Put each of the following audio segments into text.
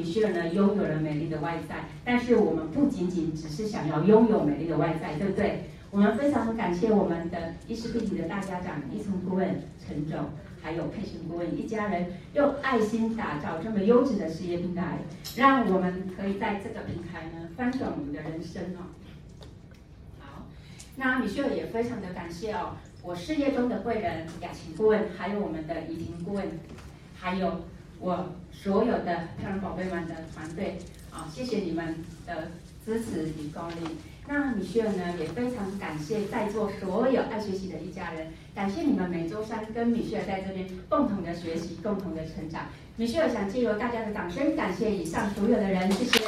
米雪儿呢拥有了美丽的外在。但是我们不仅仅只是想要拥有美丽的外在，对不对？我们非常感谢我们的伊丝碧媞的大家长医生顾问陈总，还有佩璇顾问一家人，用爱心打造这么优质的事业平台，让我们可以在这个平台呢翻转我们的人生哦。好，那米雪儿也非常的感谢哦。我事业中的贵人雅琴顾问，还有我们的怡婷顾问，还有我所有的漂亮宝贝们的团队啊，谢谢你们的支持与鼓励。那米雪儿呢，也非常感谢在座所有爱学习的一家人，感谢你们每周三跟米雪儿在这边共同的学习，共同的成长。米雪儿想借由大家的掌声，感谢以上所有的人，谢谢。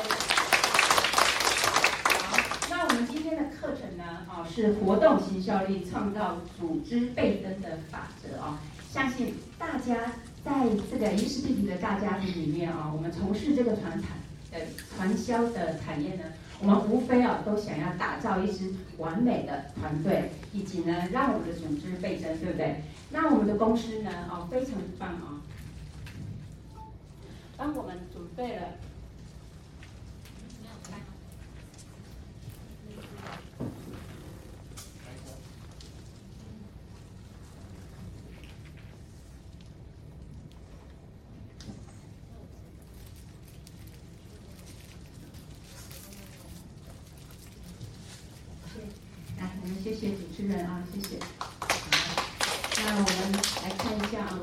好，那我们今天的课程呢，哦是活动行销力创造组织倍增的法则哦，相信大家在这个伊丝碧媞的大家庭里面啊，我们从事这个传产的传销的产业呢，我们无非啊都想要打造一支完美的团队，以及呢让我们的组织倍增，对不对？那我们的公司呢，哦非常棒啊，帮我们准备了。啊，谢谢。那我们来看一下啊。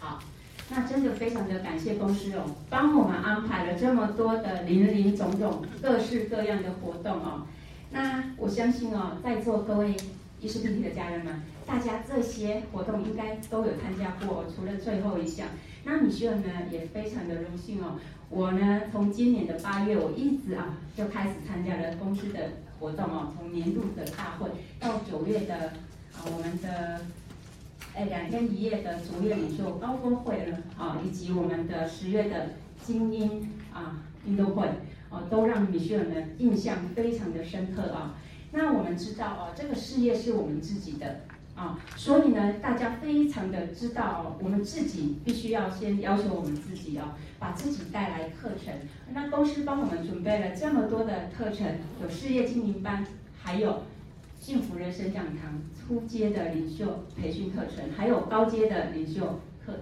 好，那真的非常的感谢公司哦，帮我们安排了这么多的林林总总、各式各样的活动哦。那我相信哦，在座各位伊丝碧媞的家人们，大家这些活动应该都有参加过，除了最后一项。那米雪儿呢，也非常的荣幸哦。我呢，从今年的八月，我一直啊就开始参加了公司的。活动哦，从年度的大会到九月的啊，我们的哎两天一夜的卓越领袖高峰会了啊，以及我们的十月的精英啊运动会哦，都让米雪儿呢印象非常的深刻啊。那我们知道哦，这个事业是我们自己的啊，所以呢，大家非常的知道，我们自己必须要先要求我们自己哦。把自己带来课程，那公司帮我们准备了这么多的课程，有事业经营班，还有幸福人生讲堂初阶的领袖培训课程，还有高阶的领袖课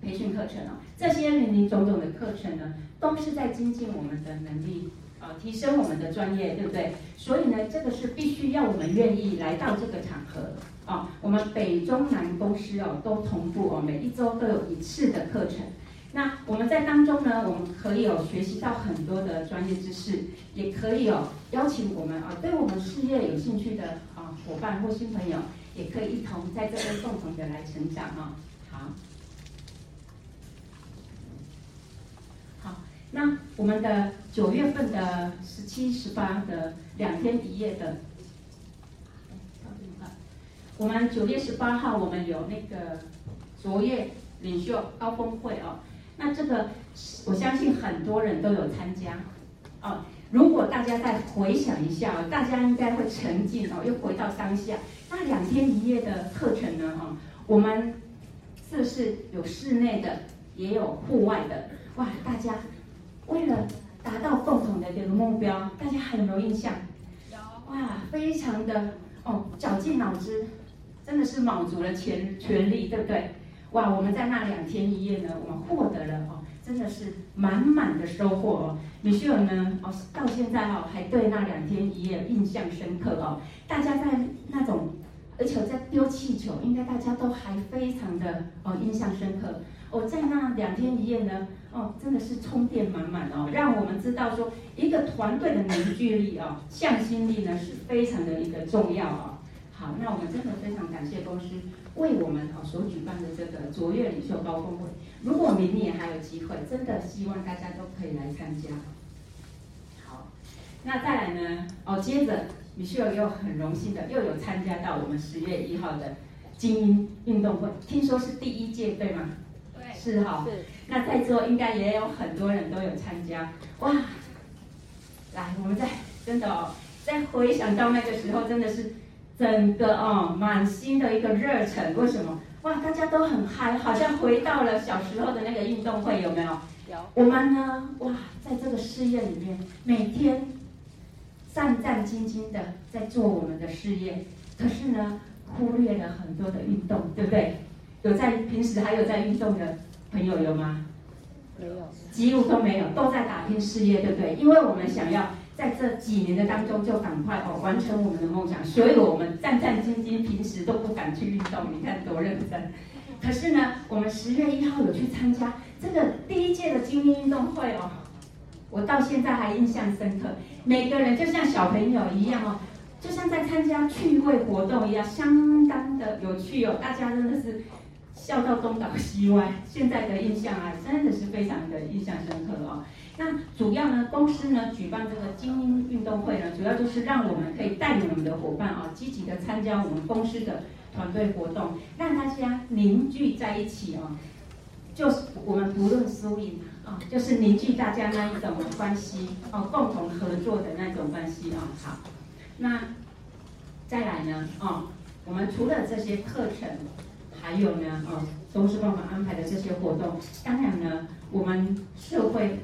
培训课程哦。这些林林总总的课程呢，都是在精进我们的能力啊，提升我们的专业，对不对？所以呢，这个是必须要我们愿意来到这个场合啊。我们北中南公司哦，都同步哦，每一周都有一次的课程。那我们在当中呢，我们可以有学习到很多的专业知识，也可以有邀请我们啊，对我们事业有兴趣的啊伙伴或新朋友，也可以一同在这边共同的来成长啊。好，好，那我们的九月份的十七、十八的两天一夜的，我们九月十八号我们有那个卓越领袖高峰会哦。那这个，我相信很多人都有参加，哦。如果大家再回想一下，大家应该会沉浸哦，又回到当下。那两天一夜的课程呢，哈，我们是不是有室内的，也有户外的？哇，大家为了达到共同的这个目标，大家还有没有印象？有。哇，非常的哦，绞尽脑汁，真的是卯足了全全力，对不对？哇，我们在那两天一夜呢，我们获得了哦，真的是满满的收获哦。米歇尔呢，哦，到现在哦，还对那两天一夜印象深刻哦。大家在那种，而且在丢气球，应该大家都还非常的哦印象深刻。哦，在那两天一夜呢，哦，真的是充电满满哦，让我们知道说，一个团队的凝聚力哦，向心力呢是非常的一个重要哦。好，那我们真的非常感谢公司为我们哦所举办的这个卓越领袖高峰会。如果明年还有机会，真的希望大家都可以来参加。好，那再来呢？哦，接着米歇尔又很荣幸的又有参加到我们十月一号的精英运动会，听说是第一届对吗？对，是哈。是。那在座应该也有很多人都有参加，哇！来，我们再真的哦。再回想到那个时候，真的是整个哦满心的一个热忱。为什么？哇，大家都很嗨，好像回到了小时候的那个运动会，有没有？有。我们呢？哇，在这个事业里面，每天战战兢兢的在做我们的事业，可是呢，忽略了很多的运动，对不对？有在平时还有在运动的朋友有吗？没有。几乎都没有，都在打拼事业，对不对？因为我们想要。在这几年的当中，就赶快哦完成我们的梦想，所以我们战战兢兢，平时都不敢去运动。你看多认真！可是呢，我们十月一号有去参加这个第一届的精英运动会哦，我到现在还印象深刻。每个人就像小朋友一样哦，就像在参加趣味活动一样，相当的有趣哦。大家真的是笑到东倒西歪。现在的印象啊，真的是非常的印象深刻哦。那主要呢，公司呢举办这个精英运动会呢，主要就是让我们可以带领我们的伙伴啊，积极的参加我们公司的团队活动，让大家凝聚在一起啊，就是我们不论输赢啊，就是凝聚大家那一种关系哦，共同合作的那种关系啊。好，那再来呢，哦，我们除了这些课程，还有呢，哦，都是帮忙安排的这些活动，当然呢，我们社会。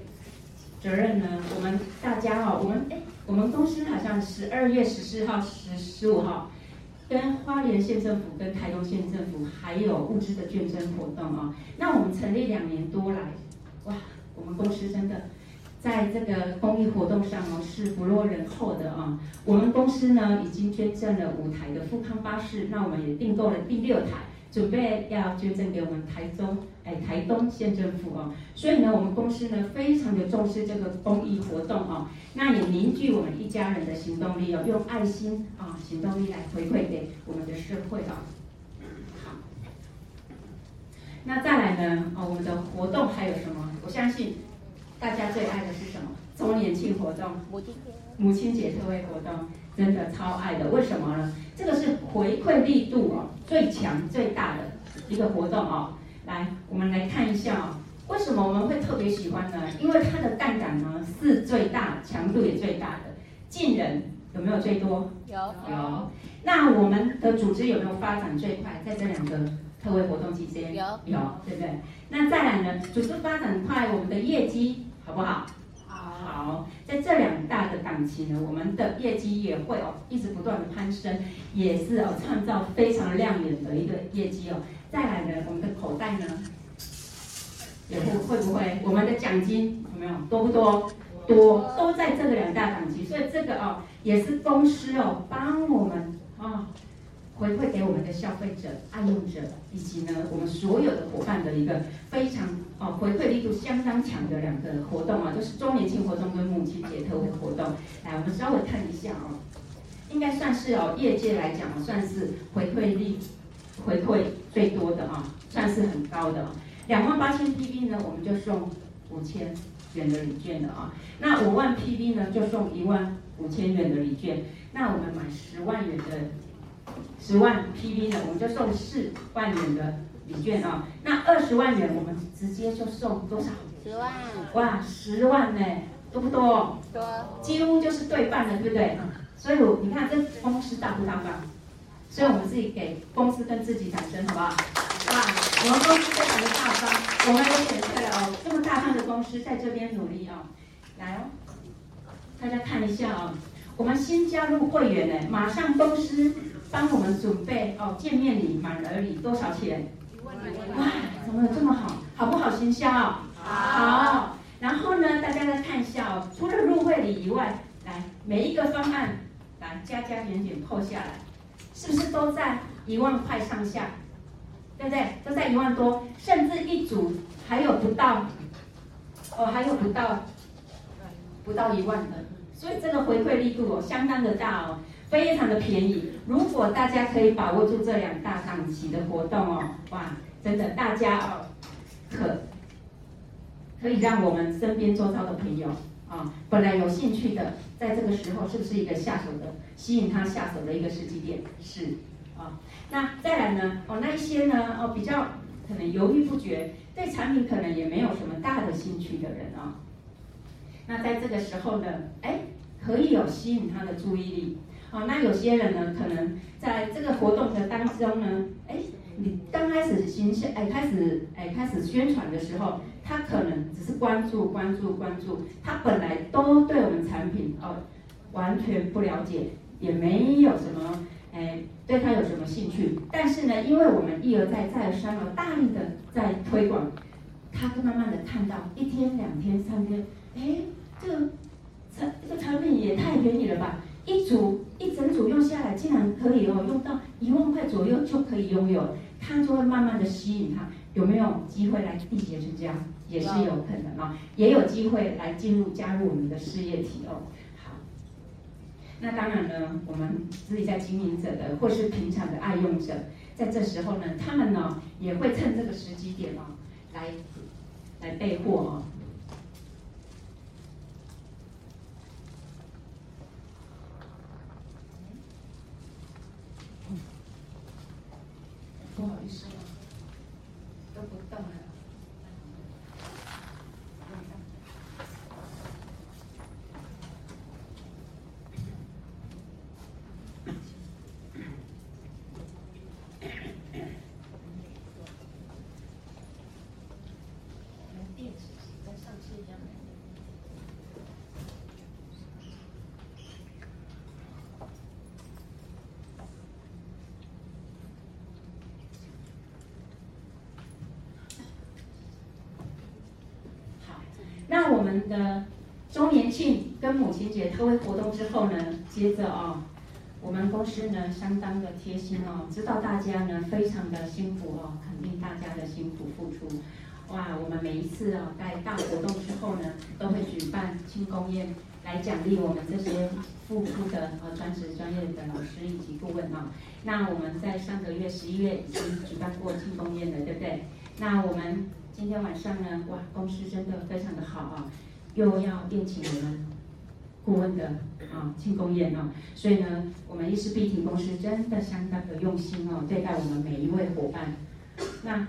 责任呢？我们大家哈，我们哎，我们公司好像十二月十四号、十十五号，跟花莲县政府、跟台东县政府还有物资的捐赠活动啊。那我们成立两年多来，哇，我们公司真的在这个公益活动上哦是不落人后的啊。我们公司呢已经捐赠了五台的富康巴士，那我们也订购了第六台。准备要捐赠给我们台中，哎，台东县政府哦，所以呢，我们公司呢非常的重视这个公益活动哦，那也凝聚我们一家人的行动力哦，用爱心啊行动力来回馈给我们的社会哦。好，那再来呢，哦，我们的活动还有什么？我相信大家最爱的是什么？周年庆活动，母亲节特惠活动。真的超爱的，为什么呢？这个是回馈力度哦最强最大的一个活动哦。来，我们来看一下哦，为什么我们会特别喜欢呢？因为它的杠杆呢是最大，强度也最大的。进人有没有最多？有有。那我们的组织有没有发展最快？在这两个特惠活动期间有有，对不对？那再来呢，组织发展快，我们的业绩好不好？好，在这两大的档期呢，我们的业绩也会哦，一直不断的攀升，也是哦，创造非常亮眼的一个业绩哦。再来呢，我们的口袋呢，也会会不会，我们的奖金有没有多不多？多，都在这个两大档期，所以这个哦，也是公司哦，帮我们啊。哦回馈给我们的消费者、爱用者以及呢我们所有的伙伴的一个非常哦回馈力度相当强的两个活动啊，就是周年庆活动跟母亲节特惠活动。来，我们稍微看一下哦，应该算是哦业界来讲算是回馈力回馈最多的啊，算是很高的。两万八千 PV 呢，我们就送五千元的礼券的啊。那五万 PV 呢，就送一万五千元的礼券。那我们买十万元的。十万 PV 呢，我们就送四万元的礼券啊。那二十万元，我们直接就送多少？十万。哇，十万呢，多不多？多。几乎就是对半了，对不对？所以我你看这公司大不大方？所以我们自己给公司跟自己掌声，好不好？哇，我们公司非常的大方，我们也选对了哦。这么大方的公司在这边努力哦。来哦，大家看一下哦，我们新加入会员呢，马上公司。帮我们准备哦，见面礼、满额礼多少钱？哇，怎么有这么好？好不好行销？好。好。然后呢，大家再看一下哦，除了入会礼以外，来每一个方案来加加减减扣下来，是不是都在一万块上下？对不对？都在一万多，甚至一组还有不到，哦，还有不到，不到一万的，所以这个回馈力度哦，相当的大哦。非常的便宜。如果大家可以把握住这两大档期的活动哦，哇，真的大家哦，可可以让我们身边周遭的朋友啊，本来有兴趣的，在这个时候是不是一个下手的吸引他下手的一个时机点？是啊。那再来呢？哦，那一些呢？哦，比较可能犹豫不决，对产品可能也没有什么大的兴趣的人啊。那在这个时候呢，哎，可以有吸引他的注意力。哦，那有些人呢，可能在这个活动的当中呢，哎，你刚开始形象，哎，开始，哎，开始宣传的时候，他可能只是关注、关注、关注，他本来都对我们产品哦完全不了解，也没有什么，哎，对他有什么兴趣。但是呢，因为我们一而再、再而三而大力的在推广，他会慢慢的看到一天、两天、三天，哎，这个产这个产品也太便宜了吧！一组一整组用下来，竟然可以哦，用到一万块左右就可以拥有，它就会慢慢的吸引他，有没有机会来缔结成交？也是有可能啊，也有机会来进入加入我们的事业体哦。好，那当然呢，我们自己在经营者的或是平常的爱用者，在这时候呢，他们呢也会趁这个时机点哦，来来备货哦。不好意思啊，都不动了。我们的周年庆跟母亲节特惠活动之后呢，接着啊、哦，我们公司呢相当的贴心哦，知道大家呢非常的辛苦哦，肯定大家的辛苦付出。哇，我们每一次、哦，在大活动之后呢，都会举办庆功宴来奖励我们这些付出的呃专职专业的老师以及顾问啊、哦。那我们在上个月十一月已经举办过庆功宴了，对不对？那我们。今天晚上呢，哇，公司真的非常的好啊，又要宴请我们顾问的啊庆功宴哦，所以呢，我们伊丝碧庭公司真的相当的用心哦，对待我们每一位伙伴。那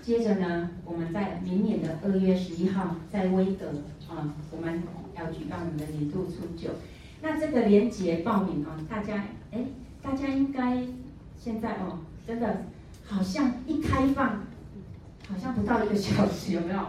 接着呢，我们在明年的二月十一号在威德啊，我们要举办我们的年度初九。那这个连结报名啊，大家哎，大家应该现在哦，真的好像一开放。好像不到一个小时，有没有？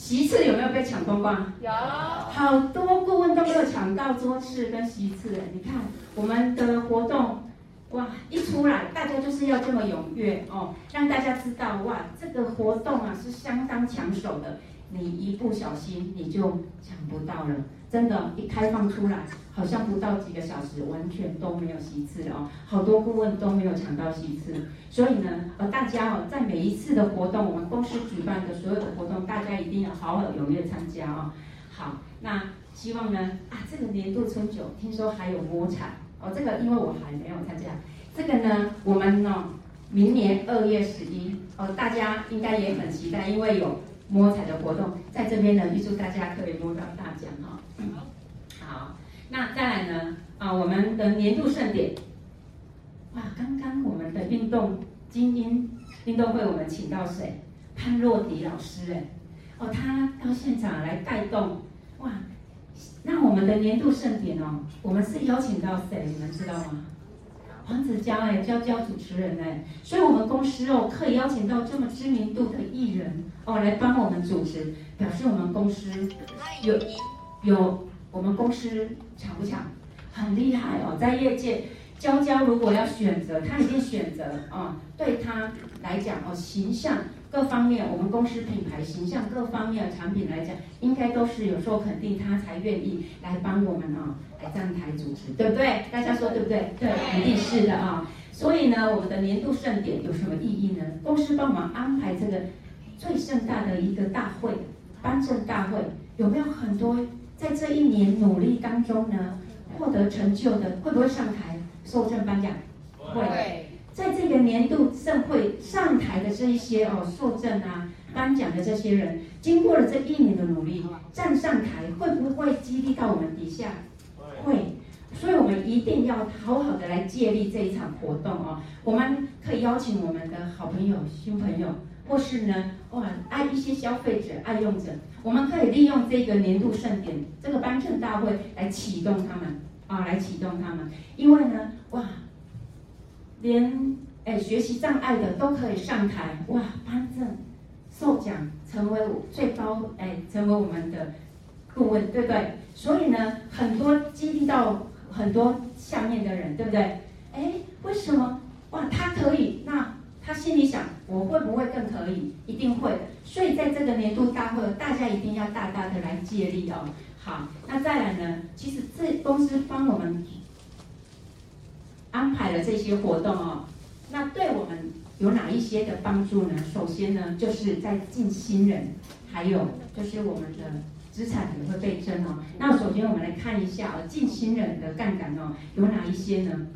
席次有没有被抢光光？有，好多顾问都没有抢到桌次跟席次。你看我们的活动，哇，一出来大家就是要这么踊跃哦，让大家知道哇，这个活动啊是相当抢手的，你一不小心你就抢不到了。真的，一开放出来，好像不到几个小时，完全都没有席次哦，好多顾问都没有抢到席次，所以呢，呃，大家哦，在每一次的活动，我们公司举办的所有的活动，大家一定要好好踊跃参加哦。好，那希望呢，啊，这个年度春酒听说还有摸彩哦，这个因为我还没有参加，这个呢，我们呢，明年二月十一哦，大家应该也很期待，因为有摸彩的活动，在这边呢，预祝大家可以摸到大奖哈。好，那再来呢？啊，我们的年度盛典，哇，刚刚我们的运动精英运动会，我们请到谁？潘若迪老师，哎，哦，他到现场来带动，哇，那我们的年度盛典哦，我们是邀请到谁？你们知道吗？黄子佼，哎，娇娇主持人，哎，所以我们公司哦，可以邀请到这么知名度的艺人哦，来帮我们主持，表示我们公司有。有我们公司强不强？很厉害哦，在业界，佼佼如果要选择，她已经选择啊、哦，对她来讲哦，形象各方面，我们公司品牌形象各方面的产品来讲，应该都是有受肯定，她才愿意来帮我们啊、哦，来站台主持，对不对？大家说对不对？对，一定是的啊、哦。所以呢，我们的年度盛典有什么意义呢？公司帮我们安排这个最盛大的一个大会，颁证大会，有没有很多？在这一年努力当中呢，获得成就的会不会上台？受证颁奖？会。在这个年度盛会上台的这一些哦，受证啊、颁奖的这些人，经过了这一年的努力，站上台，会不会激励到我们底下？会。所以我们一定要好好的来借力这一场活动哦。我们可以邀请我们的好朋友、新朋友，或是呢，哇，爱一些消费者、爱用者，我们可以利用这个年度盛典、这个颁证大会来启动他们啊，来启动他们。因为呢，哇，连哎学习障碍的都可以上台哇，颁证、受奖，成为最高哎，成为我们的顾问，对不对？所以呢，很多激励到。很多下面的人，对不对？哎，为什么？哇，他可以，那他心里想，我会不会更可以？一定会。所以在这个年度大会，大家一定要大大的来借力哦。好，那再来呢？其实这公司帮我们安排了这些活动哦，那对我们有哪一些的帮助呢？首先呢，就是在进新人，还有就是我们的。资产也会倍增哦。那首先我们来看一下哦，进新人的杠杆哦有哪一些呢？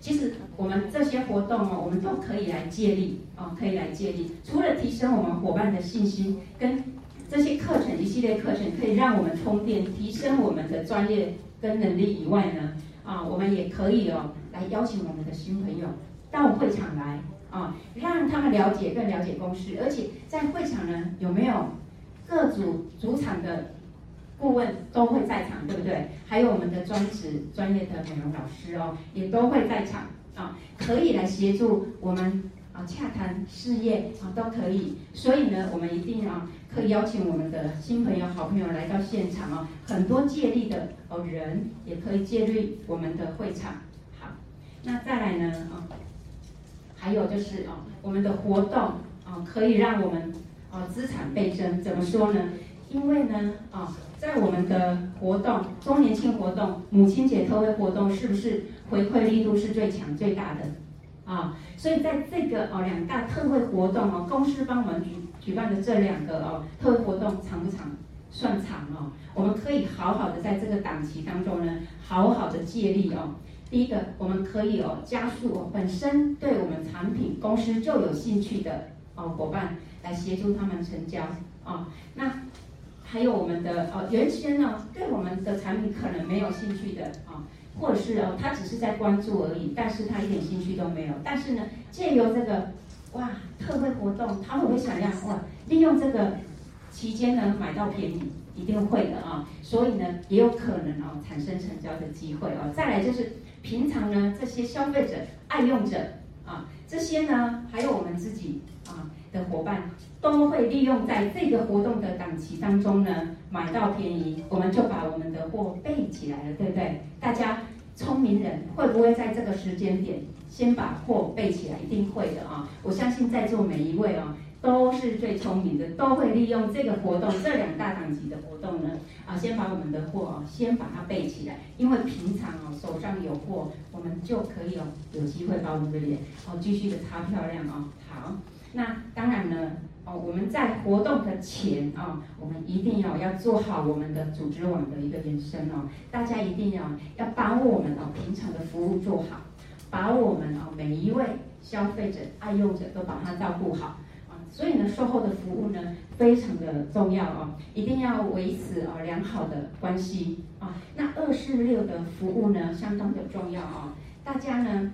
其实我们这些活动哦，我们都可以来借力哦，可以来借力。除了提升我们伙伴的信心，跟这些课程一系列课程可以让我们充电，提升我们的专业跟能力以外呢，啊，我们也可以哦来邀请我们的新朋友到会场来啊，让他们了解更了解公司，而且在会场呢有没有？各组主场的顾问都会在场，对不对？还有我们的专职专业的美容老师哦，也都会在场啊，可以来协助我们啊洽谈事业啊，都可以。所以呢，我们一定啊可以邀请我们的新朋友、好朋友来到现场哦，很多借力的哦人也可以借力我们的会场。好，那再来呢啊，还有就是啊，我们的活动啊，可以让我们。啊，资产倍增怎么说呢？因为呢，啊，在我们的活动周年庆活动、母亲节特惠活动，是不是回馈力度是最强最大的？啊，所以在这个哦两大特惠活动哦，公司帮我们举办的这两个哦特惠活动长不长？算长哦。我们可以好好的在这个档期当中呢，好好的借力哦。第一个，我们可以哦加速哦本身对我们产品公司就有兴趣的哦伙伴。来协助他们成交啊，那还有我们的哦，原先呢对我们的产品可能没有兴趣的啊，或者是哦他只是在关注而已，但是他一点兴趣都没有。但是呢，借由这个哇特惠活动，他会不会想要哇利用这个期间呢买到便宜？一定会的啊，所以呢也有可能哦产生成交的机会哦。再来就是平常呢这些消费者爱用者啊，这些呢还有我们自己啊。的伙伴都会利用在这个活动的档期当中呢，买到便宜，我们就把我们的货备起来了，对不对？大家聪明人会不会在这个时间点先把货备起来？一定会的啊！我相信在座每一位啊，都是最聪明的，都会利用这个活动，这两大档期的活动呢，啊，先把我们的货啊，先把它备起来，因为平常啊手上有货，我们就可以有有机会把我们的脸哦继续的擦漂亮啊，好。那当然呢，哦，我们在活动的前啊、我们一定要要做好我们的组织网的一个延伸哦。大家一定要要把我们哦平常的服务做好，把我们哦每一位消费者、爱用者都把它照顾好啊。所以呢，售后的服务呢非常的重要哦，一定要维持哦良好的关系啊。那二四六的服务呢相当的重要哦，大家呢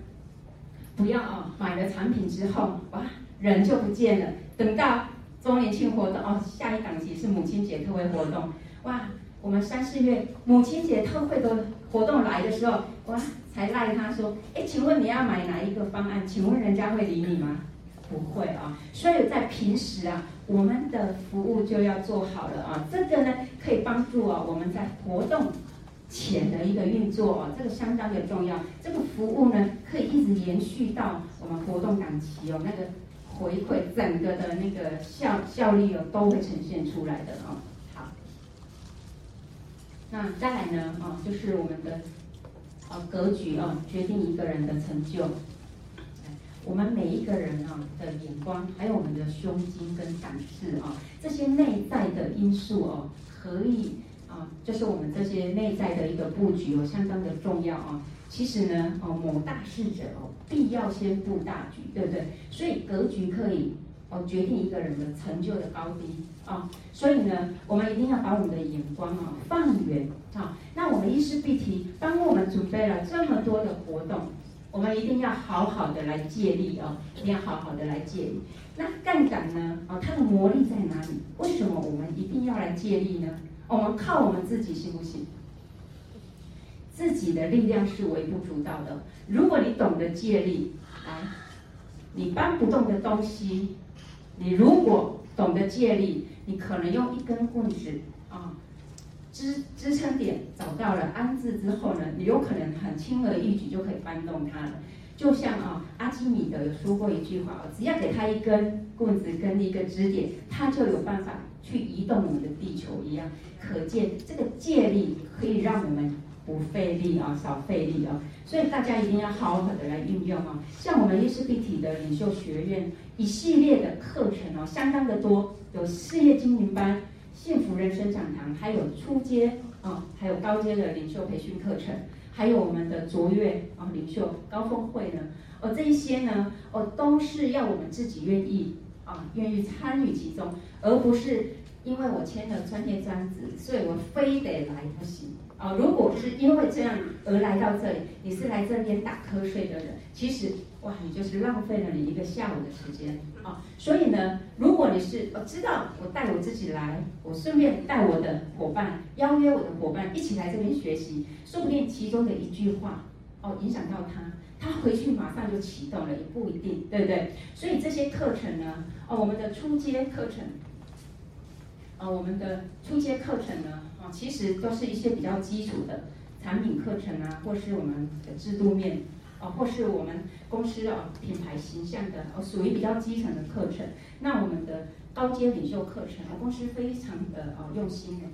不要哦买了产品之后哇。人就不见了。等到周年庆活动哦，下一档期是母亲节特惠活动，哇，我们三四月母亲节特惠的活动来的时候，哇，才赖他说，哎，请问你要买哪一个方案？请问人家会理你吗？不会啊。所以在平时啊，我们的服务就要做好了啊。这个呢，可以帮助啊我们在活动前的一个运作哦，这个相当的重要。这个服务呢，可以一直延续到我们活动档期哦，那个。回馈整个的那个效效率哦，都会呈现出来的哦。好，那再来呢？哦，就是我们的哦格局哦，决定一个人的成就。我们每一个人啊的眼光，还有我们的胸襟跟胆识啊，这些内在的因素哦，可以啊，就是我们这些内在的一个布局哦，相当的重要啊。其实呢，哦，谋大事者哦，必要先布大局，对不对？所以格局可以哦决定一个人的成就的高低啊、所以呢，我们一定要把我们的眼光啊放远啊。那我们医师必提帮我们准备了这么多的活动，我们一定要好好的来借力哦，一定要好好的来借力。那杠杆呢？哦，它的魔力在哪里？为什么我们一定要来借力呢？我们靠我们自己行不行？自己的力量是微不足道的。如果你懂得借力，来，你搬不动的东西，你如果懂得借力，你可能用一根棍子啊，支支撑点找到了安置之后呢，你有可能很轻而易举就可以搬动它了。就像啊，阿基米德有说过一句话，只要给他一根棍子跟一个支点，他就有办法去移动我们的地球一样。可见这个借力可以让我们。不费力啊，少费力啊，所以大家一定要好好的来运用啊。像我们医师必体的领袖学院一系列的课程哦，相当的多，有事业经营班、幸福人生讲堂，还有初阶啊，还有高阶的领袖培训课程，还有我们的卓越啊领袖高峰会呢。哦，这一些呢，哦，都是要我们自己愿意啊，愿意参与其中，而不是。因为我签了专业专职，所以我非得来不行啊！如果是因为这样而来到这里，你是来这边打瞌睡的人，其实哇，你就是浪费了你一个下午的时间啊！所以呢，如果你是我知道我带我自己来，我顺便带我的伙伴，邀约我的伙伴一起来这边学习，说不定其中的一句话哦，影响到他，他回去马上就启动了，也不一定，对不对？所以这些课程呢，哦，我们的初阶课程。啊，我们的初阶课程呢，啊，其实都是一些比较基础的产品课程啊，或是我们的制度面，啊，或是我们公司啊品牌形象的，哦，属于比较基层的课程。那我们的高阶领袖课程，啊，公司非常的啊用心的，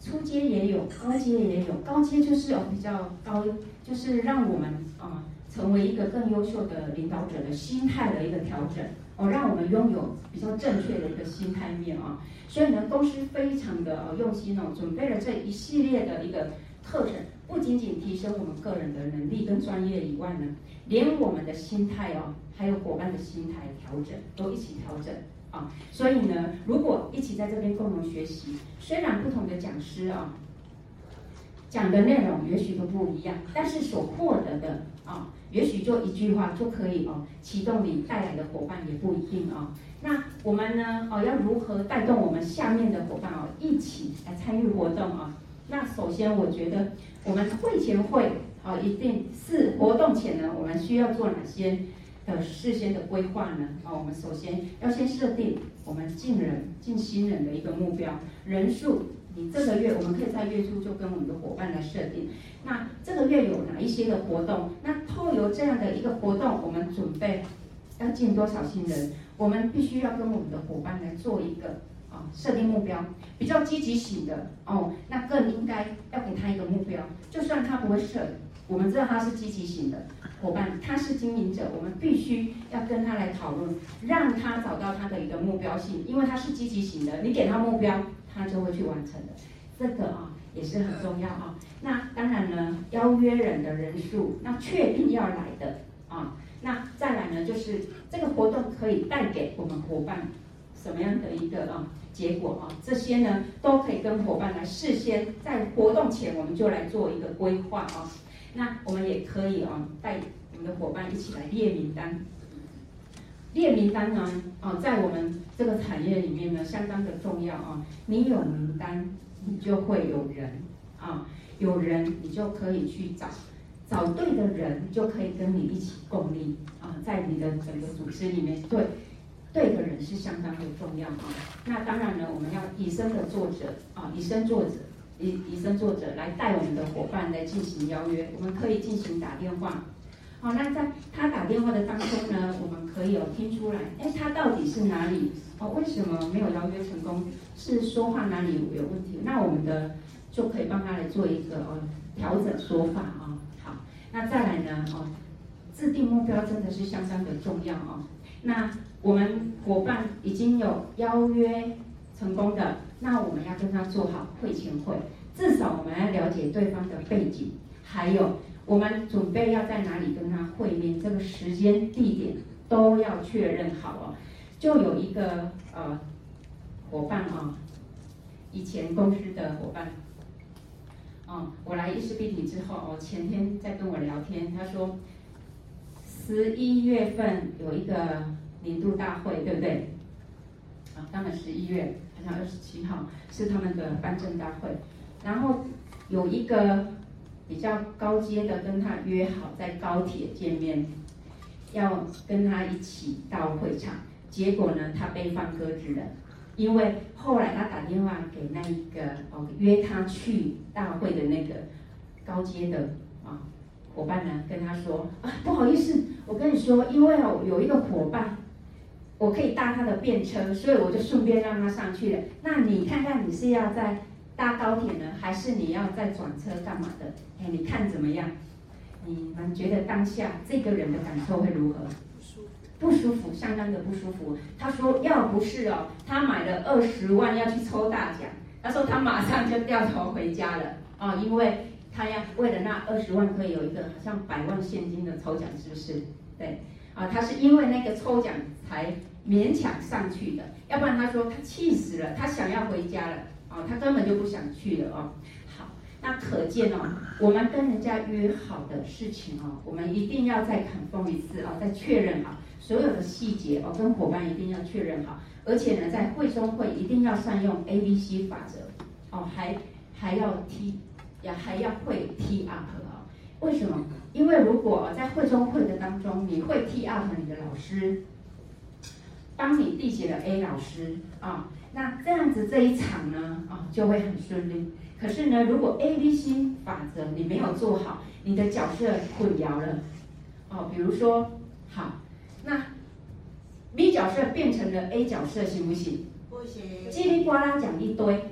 初阶也有，高阶也有，高阶就是哦比较高，就是让我们啊成为一个更优秀的领导者的心态的一个调整。哦，让我们拥有比较正确的一个心态面啊，所以呢，公司非常的用心哦，准备了这一系列的一个课程，不仅仅提升我们个人的能力跟专业以外呢，连我们的心态哦，还有伙伴的心态调整都一起调整啊，所以呢，如果一起在这边共同学习，虽然不同的讲师啊讲的内容也许都不一样，但是所获得的啊。也许就一句话就可以哦，启动你带来的伙伴也不一定哦。那我们呢哦，要如何带动我们下面的伙伴哦，一起来参与活动啊？那首先我觉得我们会前会哦，一定是活动前呢，我们需要做哪些的事先的规划呢？哦，我们首先要先设定我们进人进新人的一个目标人数。这个月我们可以在月初就跟我们的伙伴来设定，那这个月有哪一些的活动？那透由这样的一个活动，我们准备要进多少新人？我们必须要跟我们的伙伴来做一个啊设定目标，比较积极型的哦，那更应该要给他一个目标，就算他不会设，我们知道他是积极型的伙伴，他是经营者，我们必须要跟他来讨论，让他找到他的一个目标性，因为他是积极型的，你给他目标。他就会去完成的，这个啊也是很重要啊。那当然呢，邀约人的人数，那确定要来的啊。那再来呢，就是这个活动可以带给我们伙伴什么样的一个啊结果啊？这些呢都可以跟伙伴来事先在活动前我们就来做一个规划啊。那我们也可以啊带我们的伙伴一起来列名单。列名单呢，啊，在我们这个产业里面呢，相当的重要啊。你有名单，你就会有人啊，有人你就可以去找，找对的人就可以跟你一起共力啊，在你的整个组织里面，对，对的人是相当的重要啊。那当然呢，我们要以身的作则啊，以身作则，以以身作则来带我们的伙伴来进行邀约，我们可以进行打电话。好，那在他打电话的当中呢，我们可以有听出来，哎，他到底是哪里？哦，为什么没有邀约成功？是说话哪里有问题？那我们的就可以帮他来做一个哦调整说法啊、哦。好，那再来呢？哦，制定目标真的是相当的重要哦。那我们伙伴已经有邀约成功的，那我们要跟他做好会前会，至少我们要了解对方的背景，还有。我们准备要在哪里跟他会面，这个时间地点都要确认好哦。就有一个呃伙伴啊，以前公司的伙伴，啊，我来伊丝碧媞之后哦，前天在跟我聊天，他说十一月份有一个年度大会，对不对？啊，当然十一月好像二十七号是他们的颁证大会，然后有一个。比较高阶的跟他约好在高铁见面，要跟他一起到会场，结果呢，他被放鸽子了，因为后来他打电话给那一个哦约他去大会的那个高阶的啊伙伴呢，跟他说啊不好意思，我跟你说，因为哦有一个伙伴，我可以搭他的便车，所以我就顺便让他上去了。那你看看你是要在。搭高铁呢，还是你要再转车干嘛的？哎，你看怎么样？你们觉得当下这个人的感受会如何？不舒服，相当的不舒服。他说，要不是哦，他买了二十万要去抽大奖，他说他马上就掉头回家了啊，因为他要为了那二十万可以有一个好像百万现金的抽奖，是不是？对，啊，他是因为那个抽奖才勉强上去的，要不然他说他气死了，他想要回家了。哦，他根本就不想去了哦。好，那可见哦，我们跟人家约好的事情哦，我们一定要再 confirm 一次哦，再确认好所有的细节哦，跟伙伴一定要确认好，而且呢，在会中会一定要善用 A B C 法则哦，还还要 T 也，还要会 T up 哦。为什么？因为如果在会中会的当中，你会 T up 你的老师，帮你递写了 A 老师啊。那这样子这一场呢，啊、哦，就会很顺利。可是呢，如果 A、B、C 法则你没有做好，你的角色混淆了，哦，比如说，好，那 B 角色变成了 A 角色，行不行？不行。叽里呱啦讲一堆，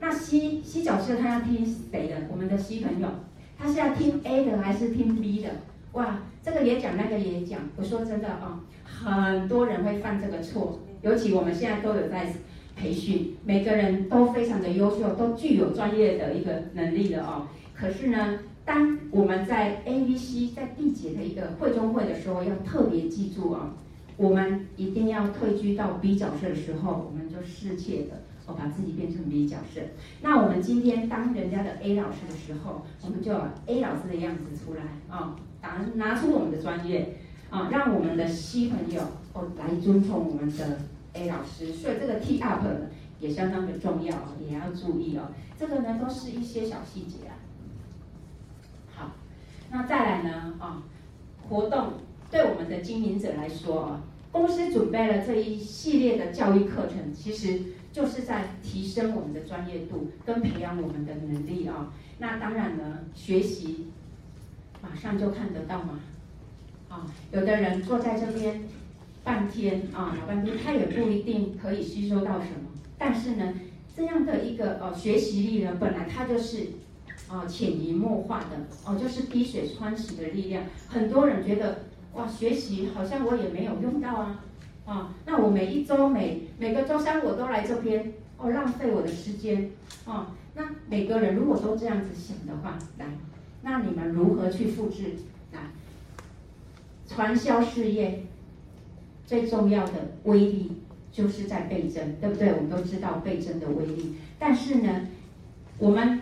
那 C C 角色他要听谁的？我们的 C 朋友，他是要听 A 的还是听 B 的？哇，这个也讲，那个也讲。我说真的啊、哦，很多人会犯这个错，尤其我们现在都有在。培训每个人都非常的优秀，都具有专业的一个能力的哦。可是呢，当我们在 A、B、C 在缔结的一个会中会的时候，要特别记住啊、哦，我们一定要退居到 B 角色的时候，我们就适切的哦把自己变成 B 角色。那我们今天当人家的 A 老师的时候，我们就要 A 老师的样子出来啊，拿、拿出我们的专业啊，让我们的 C 朋友哦来尊重我们的。A 老师，所以这个 T up 也相当的重要，也要注意哦。这个呢都是一些小细节啊。好，那再来呢啊，活动对我们的经营者来说啊，公司准备了这一系列的教育课程，其实就是在提升我们的专业度跟培养我们的能力啊。那当然呢，学习马上就看得到嘛。啊，有的人坐在这边。半天啊，老半天，他也不一定可以吸收到什么。但是呢，这样的一个呃学习力呢，本来它就是啊潜移默化的哦，就是滴水穿石的力量。很多人觉得哇，学习好像我也没有用到啊啊，那我每一周每每个周三我都来这边哦，浪费我的时间啊。那每个人如果都这样子想的话，来，那你们如何去复制来传销事业？最重要的威力就是在倍增，对不对？我们都知道倍增的威力，但是呢，我们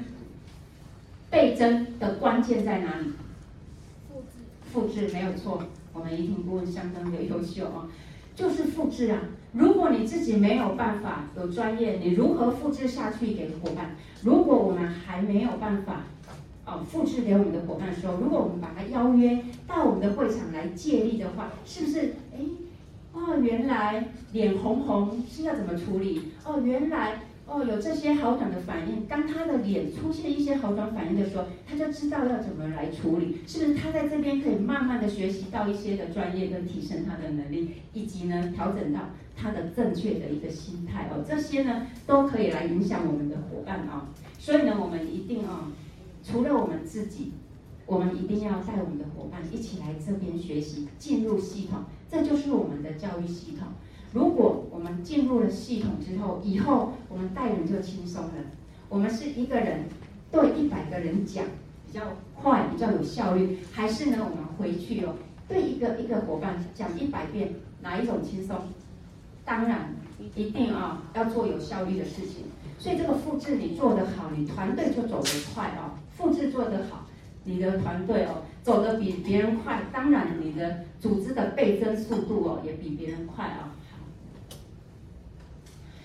倍增的关键在哪里？复制，复制没有错。我们怡婷顾问相当的优秀啊，就是复制啊。如果你自己没有办法有专业，你如何复制下去给伙伴？如果我们还没有办法哦复制给我们的伙伴的时候，如果我们把他邀约到我们的会场来借力的话，是不是？哎。哦，原来脸红红是要怎么处理？哦，原来哦有这些好转的反应。当他的脸出现一些好转反应的时候，他就知道要怎么来处理。是不是他在这边可以慢慢的学习到一些的专业跟提升他的能力，以及呢调整到他的正确的一个心态哦，这些呢都可以来影响我们的伙伴啊、哦。所以呢，我们一定啊、哦，除了我们自己。我们一定要带我们的伙伴一起来这边学习，进入系统，这就是我们的教育系统。如果我们进入了系统之后，以后我们带人就轻松了。我们是一个人对一百个人讲比较快、比较有效率，还是呢，我们回去哦，对一个一个伙伴讲一百遍，哪一种轻松？当然，一定啊，要做有效率的事情。所以这个复制你做得好，你团队就走得快哦。复制做得好，你的团队哦走得比别人快，当然你的组织的倍增速度哦也比别人快啊。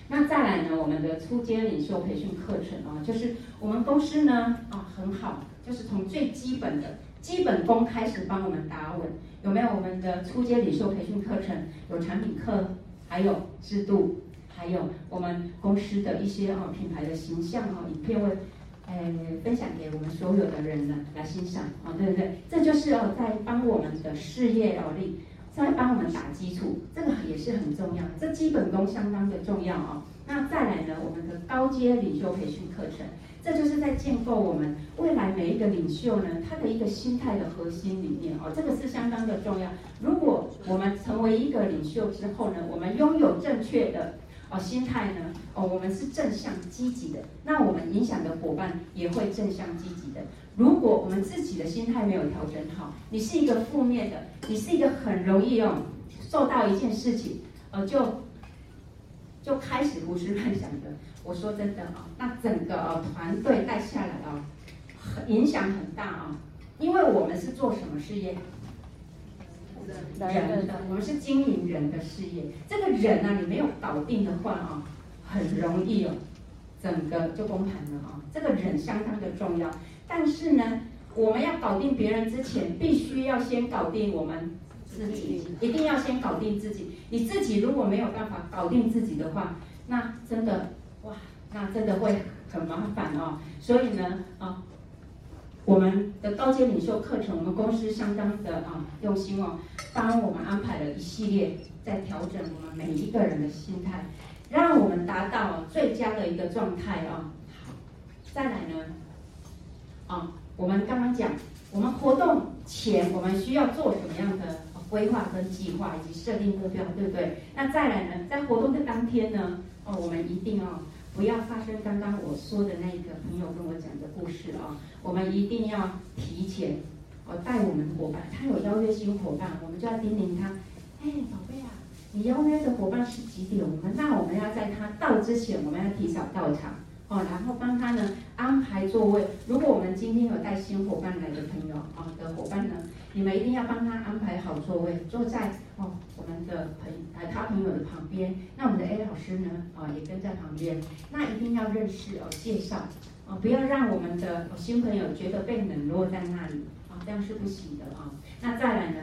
那再来呢，我们的初阶领袖培训课程啊，就是我们公司呢啊很好，就是从最基本的基本功开始帮我们打稳。有没有我们的初阶领袖培训课程？有产品课，还有制度，还有我们公司的一些啊品牌的形象啊影片会，呃分享给我们所有的人呢来欣赏啊，对不对？这就是哦在帮我们的事业哦力。在帮我们打基础，这个也是很重要，这基本功相当的重要、哦。那再来呢，我们的高阶领袖培训课程，这就是在建构我们未来每一个领袖呢，他的一个心态的核心里面哦，这个是相当的重要。如果我们成为一个领袖之后呢，我们拥有正确的哦心态呢，哦我们是正向积极的，那我们影响的伙伴也会正向积极的。如果我们自己的心态没有调整好，你是一个负面的，你是一个很容易哦受到一件事情，呃就就开始胡思乱想的。我说真的啊，那整个呃团队带下来啊，影响很大啊，因为我们是做什么事业？人的，我们是经营人的事业。这个人呢，你没有搞定的话啊，很容易哦，整个就崩盘了啊。这个人相当的重要。但是呢，我们要搞定别人之前，必须要先搞定我们自己，一定要先搞定自己。你自己如果没有办法搞定自己的话，那真的哇，那真的会很麻烦哦。所以呢，啊，我们的高阶领袖课程，我们公司相当的啊用心哦，帮我们安排了一系列在调整我们每一个人的心态，让我们达到最佳的一个状态啊。好，再来呢。啊，我们刚刚讲，我们活动前我们需要做什么样的规划跟计划，以及设定目标，对不对？那再来呢，在活动的当天呢，哦，我们一定要不要发生刚刚我说的那个朋友跟我讲的故事啊，我们一定要提前我带我们伙伴，他有邀约新伙伴，我们就要叮咛他，哎，宝贝啊，你邀约的伙伴是几点？我们那我们要在他到之前，我们要提早到场。哦，然后帮他呢安排座位。如果我们今天有带新伙伴来的朋友啊的伙伴呢，你们一定要帮他安排好座位，坐在哦我们的朋呃他朋友的旁边。那我们的 A 老师呢啊也跟在旁边。那一定要认识哦介绍啊，不要让我们的新朋友觉得被冷落在那里啊，这样是不行的啊。那再来呢，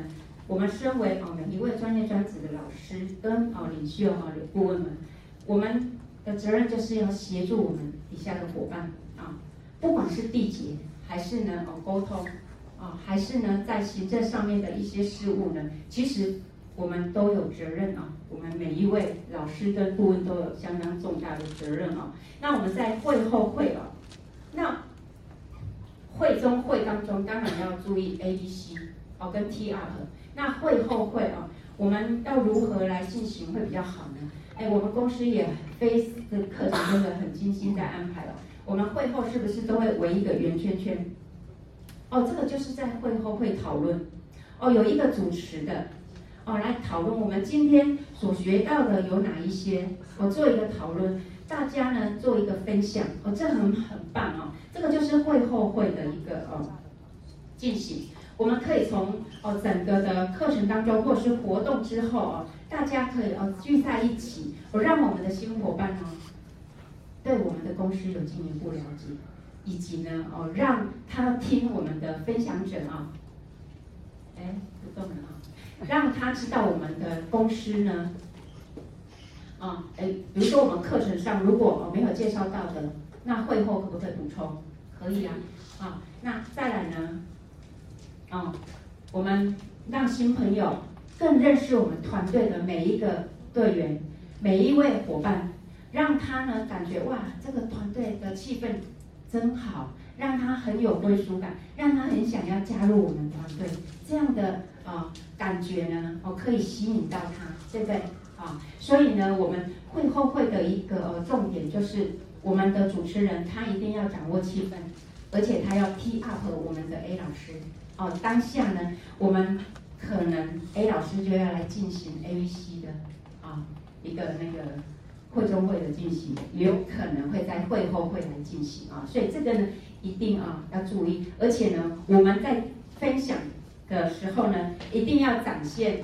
我们身为哦每一位专业专职的老师跟哦领袖哈的顾问们，我们的责任就是要协助我们。底下的伙伴啊，不管是缔结还是呢哦沟通啊，还是呢在行政上面的一些事务呢，其实我们都有责任啊。我们每一位老师跟顾问都有相当重大的责任啊。那我们在会后会啊，那会中会当中当然要注意 A、B、C 哦跟 T R，。那会后会啊，我们要如何来进行会比较好呢？哎，我们公司也非的课程真的很精心在安排了。我们会后是不是都会围一个圆圈圈？哦，这个就是在会后会讨论。哦，有一个主持的，哦，来讨论我们今天所学到的有哪一些，我、做一个讨论，大家呢做一个分享。哦，这很很棒哦。这个就是会后会的一个哦进行。我们可以从哦整个的课程当中，或是活动之后哦。大家可以哦聚在一起，我让我们的新伙伴呢，对我们的公司有进一步了解，以及呢哦让他听我们的分享者啊，哎不动了啊，让他知道我们的公司呢，啊哎比如说我们课程上如果哦没有介绍到的，那会后可不可以补充？可以啊，啊那再来呢，啊我们让新朋友。更认识我们团队的每一个队员，每一位伙伴，让他呢感觉哇，这个团队的气氛真好，让他很有归属感，让他很想要加入我们团队。这样的啊、感觉呢，哦可以吸引到他，对不对？啊，所以呢，我们会后会的一个、呃、重点就是，我们的主持人他一定要掌握气氛，而且他要 T up 我们的 A 老师哦。当下呢，我们可能 A 老师就要来进行 A、B、C 的啊一个那个会中会的进行，也有可能会在会后会来进行啊。所以这个呢，一定啊要注意，而且呢，我们在分享的时候呢，一定要展现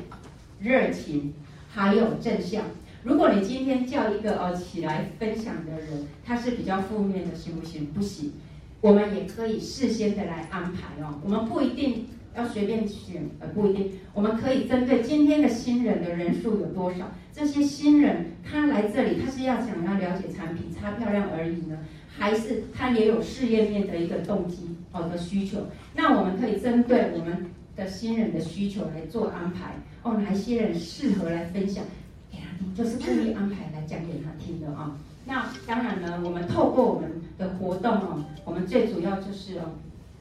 热情，还有正向。如果你今天叫一个哦起来分享的人，他是比较负面的，行不行？不行。我们也可以事先的来安排哦，我们不一定要随便选，呃，不一定。我们可以针对今天的新人的人数有多少，这些新人他来这里，他是要想要了解产品、擦漂亮而已呢，还是他也有事业面的一个动机哦的需求？那我们可以针对我们的新人的需求来做安排哦，哪些人适合来分享给他听？就是故意安排来讲给他听的啊。那当然呢，我们透过我们的活动哦，我们最主要就是哦，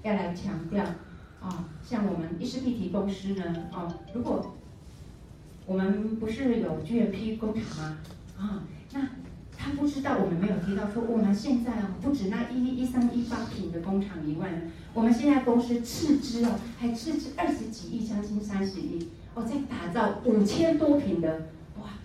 要来强调啊，像我们伊丝碧媞公司呢，哦，如果我们不是有 GMP 工厂吗？啊，那他不知道我们没有提到说，我们现在哦，不止那一一三一八坪的工厂以外，我们现在公司斥资哦，还斥资二十几亿，将近三十亿哦，在打造五千多平的。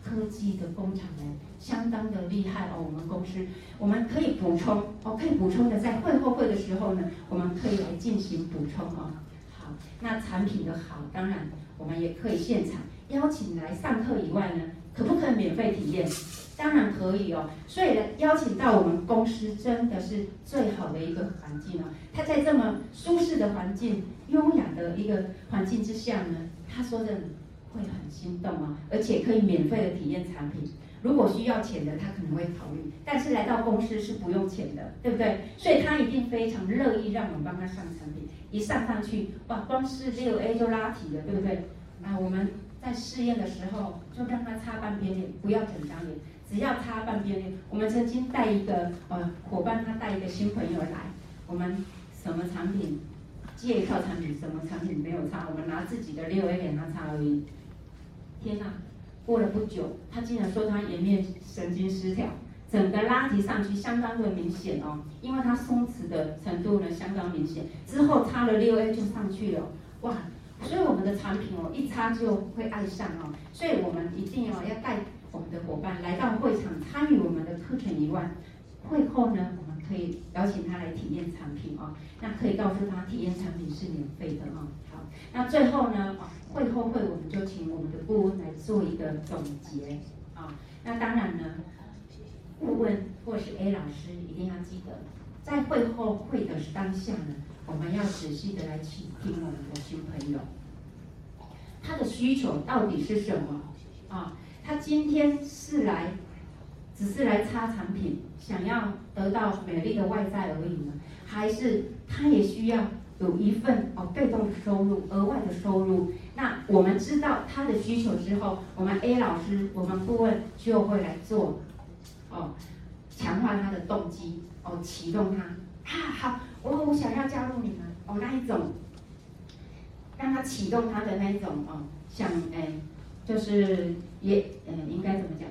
科技的工厂呢，相当的厉害哦。我们公司我们可以补充哦，可以补充的，在会后会的时候呢，我们可以来进行补充哦。好，那产品的好，当然我们也可以现场邀请来上课以外呢，可不可以免费体验？当然可以哦。所以呢，邀请到我们公司真的是最好的一个环境哦。他在这么舒适的环境、优雅的一个环境之下呢，他说的。会很心动啊，而且可以免费的体验产品。如果需要钱的，他可能会考虑，但是来到公司是不用钱的，对不对？所以他一定非常乐意让我们帮他上产品。一上上去，哇，光是六 A 就拉提了，对不对？啊，我们在试验的时候就让他擦半边脸，不要整张脸，只要擦半边脸。我们曾经带一个呃伙伴，他带一个新朋友来，我们什么产品借一套产品，什么产品没有擦，我们拿自己的六 A 给他擦而已。天呐，过了不久，他竟然说他颜面神经失调，整个拉提上去相当的明显哦，因为它松弛的程度呢相当明显。之后擦了六 A 就上去了，哇！所以我们的产品哦，一擦就会爱上哦，所以我们一定要要带我们的伙伴来到会场参与我们的课程以外，会后呢，我们可以邀请他来体验产品哦，那可以告诉他体验产品是免费的哦。那最后呢？会后会，我们就请我们的顾问来做一个总结啊。那当然呢，顾问或是 A 老师一定要记得，在会后会的当下呢，我们要仔细的来倾听我们的新朋友，他的需求到底是什么啊？他今天是来，只是来擦产品，想要得到美丽的外在而已呢？还是他也需要？有一份哦被动的收入，额外的收入。那我们知道他的需求之后，我们 A 老师，我们顾问就会来做哦，强化他的动机哦，启动他。啊好，我我想要加入你们哦，那一种，让他启动他的那一种哦，想哎，就是也嗯、呃，应该怎么讲？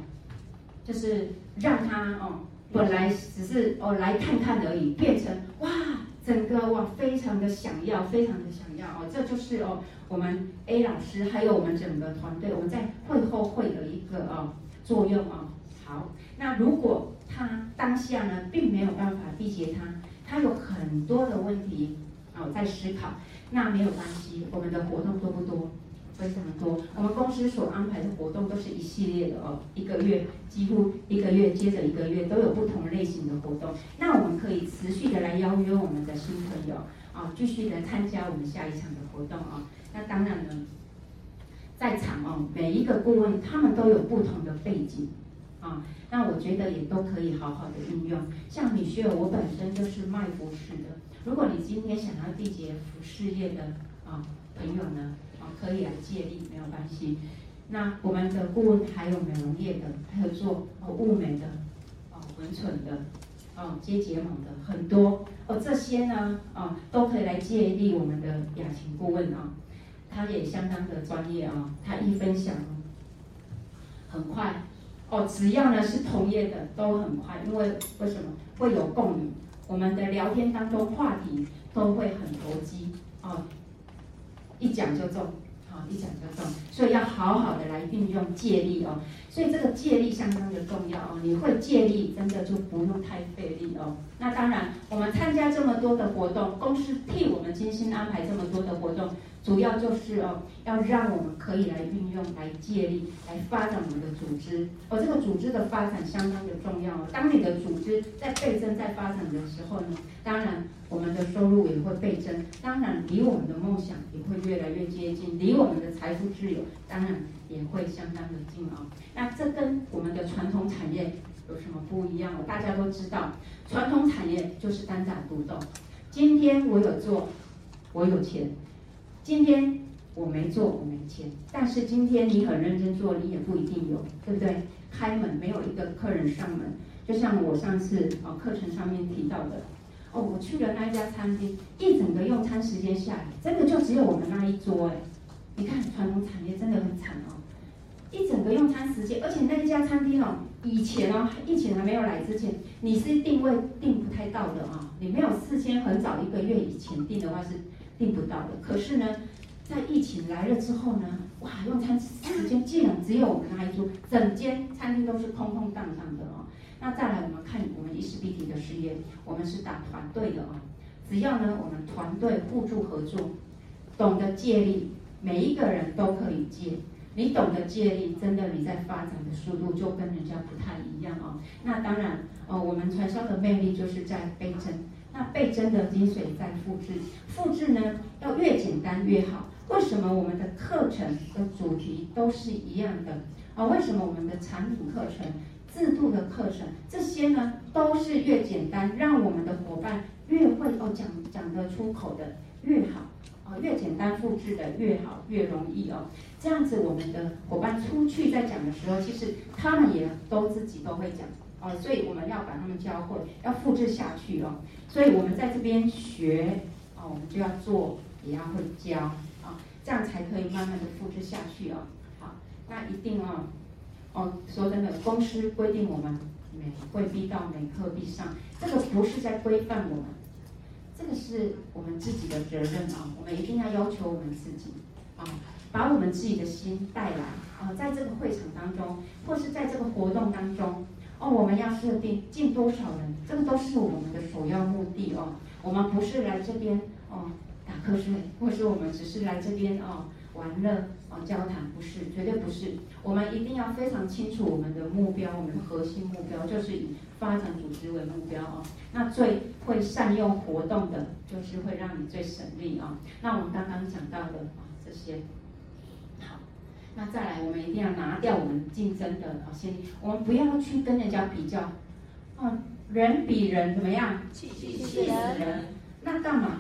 就是让他哦，本来只是哦来看看而已，变成哇。整个哇，非常的想要，非常的想要哦，这就是哦，我们 A 老师还有我们整个团队，我们在会后会的一个哦作用哦。好，那如果他当下呢，并没有办法缔结他，他有很多的问题哦在思考，那没有关系，我们的活动多不多？非常多，我们公司所安排的活动都是一系列的哦，一个月几乎一个月接着一个月都有不同类型的活动。那我们可以持续的来邀约我们的新朋友啊，继续的参加我们下一场的活动啊。那当然呢，在场哦，每一个顾问他们都有不同的背景啊，那我觉得也都可以好好的运用。像米雪，我本身就是卖服饰的，如果你今天想要缔结服饰业的啊朋友呢？可以来借力，没有关系。那我们的顾问还有美容业的，还有做哦雾眉的，哦纹唇的，哦接睫毛的，很多哦这些呢，哦都可以来借力我们的雅琴顾问啊，他也相当的专业啊，他一分享很快哦，只要呢是同业的都很快，因为为什么会有共鸣？我们的聊天当中话题都会很投机哦，一讲就中，一讲就懂，所以要好好的来运用借力哦。所以这个借力相当的重要哦，你会借力，真的就不用太费力哦。那当然，我们参加这么多的活动，公司替我们精心安排这么多的活动。主要就是哦，要让我们可以来运用、来借力、来发展我们的组织。哦，这个组织的发展相当的重要哦。当你的组织在倍增、在发展的时候呢，当然我们的收入也会倍增，当然离我们的梦想也会越来越接近，离我们的财富自由当然也会相当的近哦。那这跟我们的传统产业有什么不一样？大家都知道，传统产业就是单打独斗。今天我有做，我有钱。今天我没做，我没钱。但是今天你很认真做，你也不一定有，对不对？开门没有一个客人上门，就像我上次哦课程上面提到的，哦，我去了那一家餐厅，一整个用餐时间下来，真的就只有我们那一桌哎。你看传统产业真的很惨哦，一整个用餐时间，而且那一家餐厅哦，以前哦疫情还没有来之前，你是定位定不太到的啊，你没有事先很早一个月以前定的话是。订不到的，可是呢，在疫情来了之后呢，哇，用餐时间竟然只有我们那一桌，整间餐厅都是空空荡荡的哦。那再来，我们看我们伊丝碧媞的事业，我们是打团队的哦。只要呢，我们团队互助合作，懂得借力，每一个人都可以借。你懂得借力，真的你在发展的速度就跟人家不太一样哦。那当然，哦，我们传销的魅力就是在倍增。那倍增的精髓在复制，复制呢要越简单越好。为什么我们的课程的主题都是一样的啊？为什么我们的产品课程、制度的课程这些呢都是越简单，让我们的伙伴越会哦讲讲得出口的越好哦，越简单复制的越好，越容易哦。这样子我们的伙伴出去在讲的时候，其实他们也都自己都会讲。哦，所以我们要把他们教会，要复制下去哦。所以我们在这边学，哦，我们就要做，也要会教，啊，这样才可以慢慢的复制下去哦。好，那一定哦，哦，说真的，公司规定我们每会必到，每课必上，这个不是在规范我们，这个是我们自己的责任啊。我们一定要要求我们自己，啊，把我们自己的心带来，啊，在这个会场当中，或是在这个活动当中。哦，我们要设定进多少人，这个都是我们的首要目的哦。我们不是来这边哦打瞌睡，或是我们只是来这边哦玩乐哦交谈，不是，绝对不是。我们一定要非常清楚我们的目标，我们的核心目标就是以发展组织为目标哦。那最会善用活动的，就是会让你最省力啊。那我们刚刚讲到的啊这些。那再来，我们一定要拿掉我们竞争的啊先，我们不要去跟人家比较，哦，人比人怎么样？气气死人。那干嘛？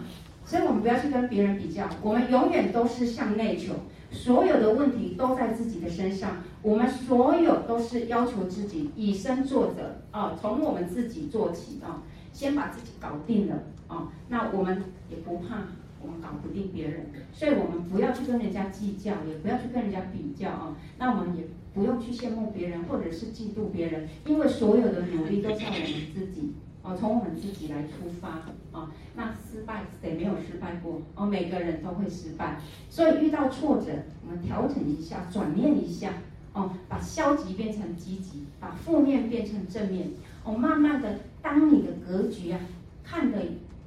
所以我们不要去跟别人比较，我们永远都是向内求，所有的问题都在自己的身上，我们所有都是要求自己以身作则啊，从我们自己做起啊，先把自己搞定了啊，那我们也不怕。我们搞不定别人，所以我们不要去跟人家计较，也不要去跟人家比较啊。那我们也不用去羡慕别人，或者是嫉妒别人，因为所有的努力都靠我们自己哦，从我们自己来出发啊。那失败谁没有失败过？哦，每个人都会失败，所以遇到挫折，我们调整一下，转念一下哦，把消极变成积极，把负面变成正面哦。慢慢的，当你的格局啊，看的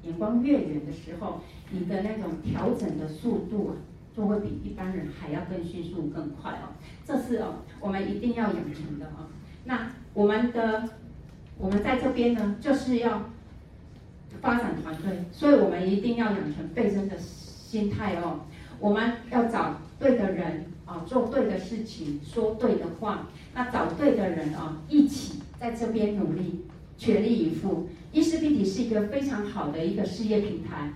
眼光越远的时候。你的那种调整的速度啊，就会比一般人还要更迅速、更快哦。这是哦，我们一定要养成的哦。那我们的，我们在这边呢，就是要发展团队，所以我们一定要养成倍增的心态哦。我们要找对的人啊，做对的事情，说对的话。那找对的人啊，一起在这边努力，全力以赴。伊丝碧媞是一个非常好的一个事业平台。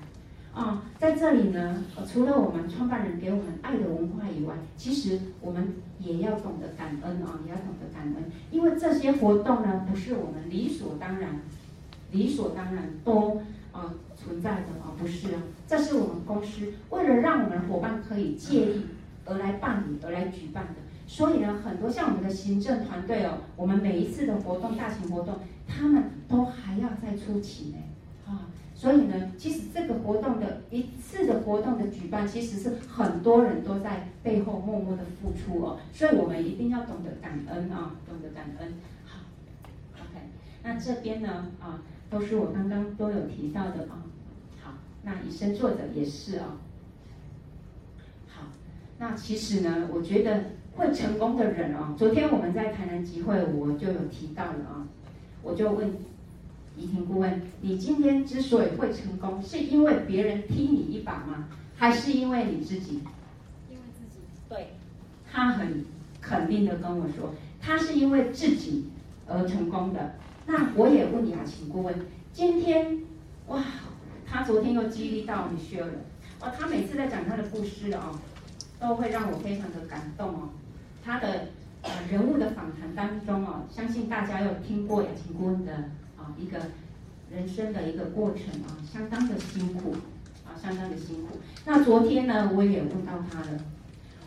啊、在这里呢，除了我们创办人给我们爱的文化以外，其实我们也要懂得感恩啊、也要懂得感恩，因为这些活动呢，不是我们理所当然、理所当然都啊、呃、存在的啊、哦，不是啊，这是我们公司为了让我们伙伴可以借力而来办理、而来举办的，所以呢，很多像我们的行政团队哦，我们每一次的活动、大型活动，他们都还要再出勤呢。啊，所以呢，其实这个活动的一次的活动的举办，其实是很多人都在背后默默的付出哦，所以我们一定要懂得感恩啊，懂得感恩。好，OK，那这边呢啊，都是我刚刚都有提到的啊。好，那以身作则也是啊。好，那其实呢，我觉得会成功的人哦，昨天我们在台南集会，我就有提到了啊，我就问。怡婷顾问，你今天之所以会成功，是因为别人踢你一把吗？还是因为你自己？因为自己。对。他很肯定的跟我说，他是因为自己而成功的。那我也问雅琴顾问，今天哇，他昨天又激励到你学了，哦，他每次在讲他的故事哦，都会让我非常的感动哦。他的呃人物的访谈当中哦，相信大家有听过雅琴顾问的啊。一个人生的一个过程啊，相当的辛苦啊，相当的辛苦。那昨天呢，我也问到他了。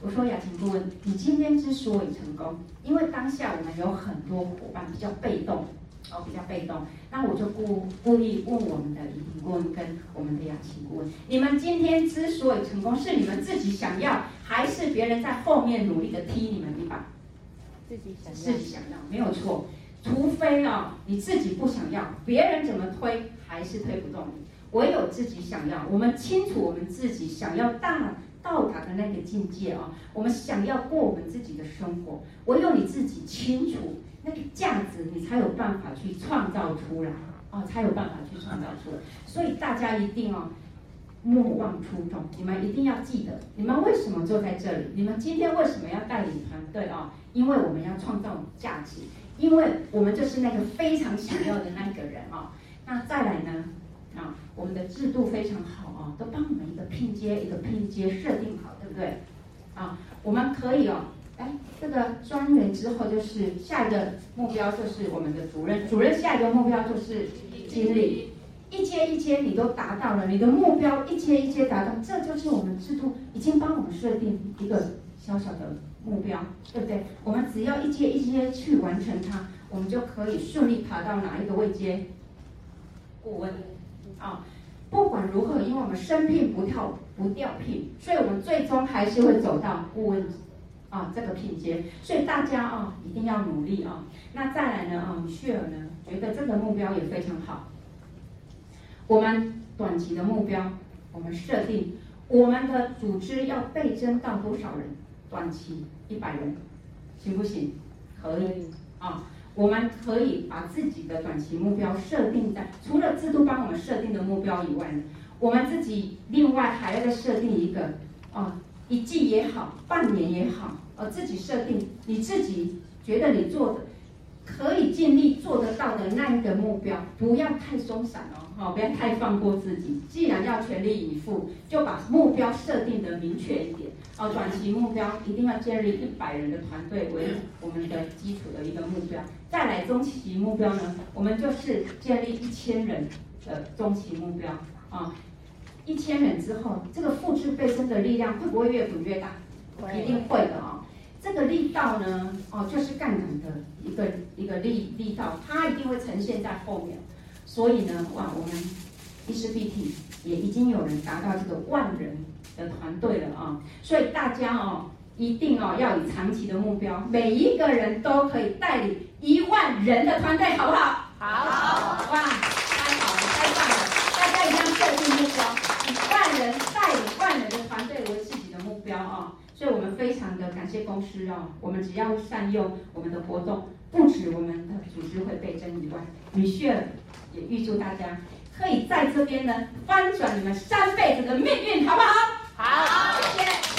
我说雅琴顾问，你今天之所以成功，因为当下我们有很多伙伴比较被动，哦，比较被动。那我就故故意问我们的仪婷顾问跟我们的雅琴顾问，你们今天之所以成功，是你们自己想要，还是别人在后面努力的踢你们一把？自己想要，自己想要，没有错。除非哦，你自己不想要，别人怎么推还是推不动你。唯有自己想要，我们清楚我们自己想要大到达的那个境界哦，我们想要过我们自己的生活。唯有你自己清楚那个价值，你才有办法去创造出来啊，才有办法去创造出来。所以大家一定哦，莫忘初衷，你们一定要记得，你们为什么坐在这里？你们今天为什么要带领团队啊？因为我们要创造价值。因为我们就是那个非常想要的那个人啊，那再来呢啊，我们的制度非常好啊，都帮我们一个拼接一个拼接设定好，对不对？啊，我们可以哦，哎，这个专员之后就是下一个目标就是我们的主任，主任下一个目标就是经理，一阶一阶你都达到了，你的目标一阶一阶达到，这就是我们制度已经帮我们设定一个小小的。目标对不对？我们只要一阶一阶去完成它，我们就可以顺利爬到哪一个位阶？顾问啊，不管如何，因为我们生聘不跳不掉聘，所以我们最终还是会走到顾问啊这个品阶。所以大家啊一定要努力啊。那再来呢啊，雪儿呢觉得这个目标也非常好。我们短期的目标，我们设定我们的组织要倍增到多少人？短期一百人，行不行？可以啊，我们可以把自己的短期目标设定在除了制度帮我们设定的目标以外，我们自己另外还要再设定一个啊，一季也好，半年也好，呃，自己设定你自己觉得你做的可以尽力做得到的那一个目标，不要太松散哦。好，不要太放过自己。既然要全力以赴，就把目标设定的明确一点。哦，短期目标一定要建立一百人的团队为我们的基础的一个目标。再来中期目标呢，我们就是建立一千人的中期目标。啊，一千人之后，这个复制倍增的力量会不会越滚越大？一定会的啊。这个力道呢，哦，就是杠杆的一个一个力力道，它一定会呈现在后面。所以呢，哇，我们 ECBT 也已经有人达到这个万人的团队了啊！所以大家哦，一定哦要以长期的目标，每一个人都可以带领一万人的团队，好不好？好！哇，太好了，太棒了！大家一定要设定目标，以万人带领万人的团队为自己的目标啊！所以我们非常的感谢公司哦，我们只要善用我们的活动，不止我们的组织会被征以外，米歇尔也预祝大家可以在这边呢翻转你们三辈子的命运，好不好？好，谢谢。